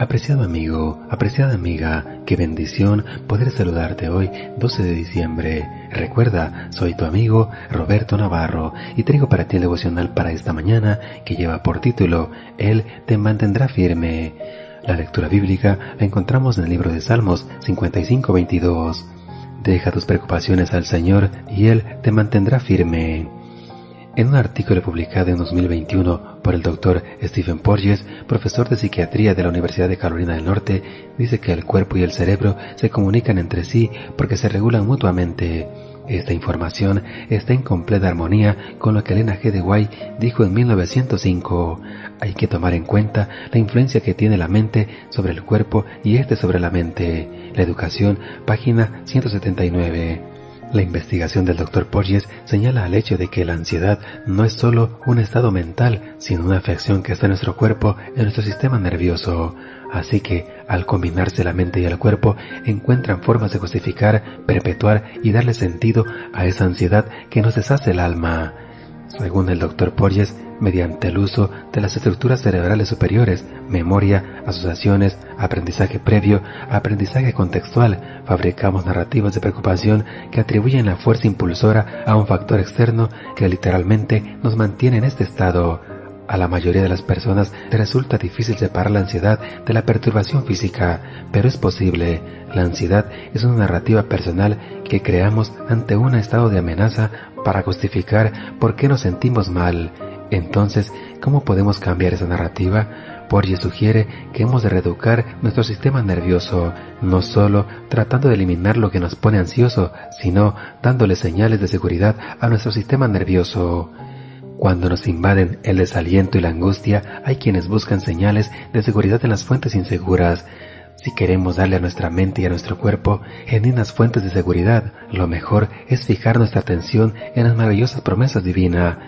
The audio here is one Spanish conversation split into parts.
Apreciado amigo, apreciada amiga, qué bendición poder saludarte hoy 12 de diciembre. Recuerda, soy tu amigo Roberto Navarro y traigo para ti el devocional para esta mañana que lleva por título Él te mantendrá firme. La lectura bíblica la encontramos en el libro de Salmos 55-22. Deja tus preocupaciones al Señor y Él te mantendrá firme. En un artículo publicado en 2021 por el doctor Stephen Porges, profesor de psiquiatría de la Universidad de Carolina del Norte, dice que el cuerpo y el cerebro se comunican entre sí porque se regulan mutuamente. Esta información está en completa armonía con lo que Elena G. de White dijo en 1905. Hay que tomar en cuenta la influencia que tiene la mente sobre el cuerpo y este sobre la mente. La educación, página 179. La investigación del Dr. Porges señala al hecho de que la ansiedad no es solo un estado mental, sino una afección que está en nuestro cuerpo, en nuestro sistema nervioso. Así que, al combinarse la mente y el cuerpo, encuentran formas de justificar, perpetuar y darle sentido a esa ansiedad que nos deshace el alma. Según el Dr. Porges, mediante el uso de las estructuras cerebrales superiores, memoria, asociaciones, aprendizaje previo, aprendizaje contextual, fabricamos narrativas de preocupación que atribuyen la fuerza impulsora a un factor externo que literalmente nos mantiene en este estado. A la mayoría de las personas resulta difícil separar la ansiedad de la perturbación física, pero es posible. La ansiedad es una narrativa personal que creamos ante un estado de amenaza para justificar por qué nos sentimos mal. Entonces, ¿cómo podemos cambiar esa narrativa? Porges sugiere que hemos de reeducar nuestro sistema nervioso, no solo tratando de eliminar lo que nos pone ansioso, sino dándole señales de seguridad a nuestro sistema nervioso. Cuando nos invaden el desaliento y la angustia, hay quienes buscan señales de seguridad en las fuentes inseguras. Si queremos darle a nuestra mente y a nuestro cuerpo genuinas fuentes de seguridad, lo mejor es fijar nuestra atención en las maravillosas promesas divinas.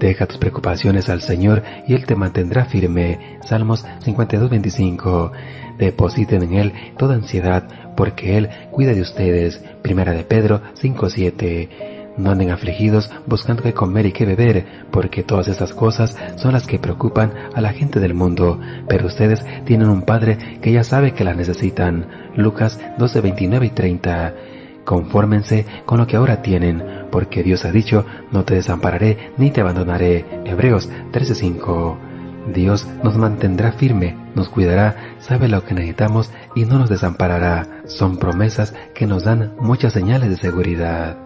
Deja tus preocupaciones al Señor y Él te mantendrá firme. Salmos 52-25. Depositen en Él toda ansiedad, porque Él cuida de ustedes. Primera de Pedro 5-7. No anden afligidos buscando qué comer y qué beber, porque todas estas cosas son las que preocupan a la gente del mundo, pero ustedes tienen un Padre que ya sabe que las necesitan. Lucas 12, 29 y 30. Confórmense con lo que ahora tienen, porque Dios ha dicho, no te desampararé ni te abandonaré. Hebreos 13:5. Dios nos mantendrá firme, nos cuidará, sabe lo que necesitamos y no nos desamparará. Son promesas que nos dan muchas señales de seguridad.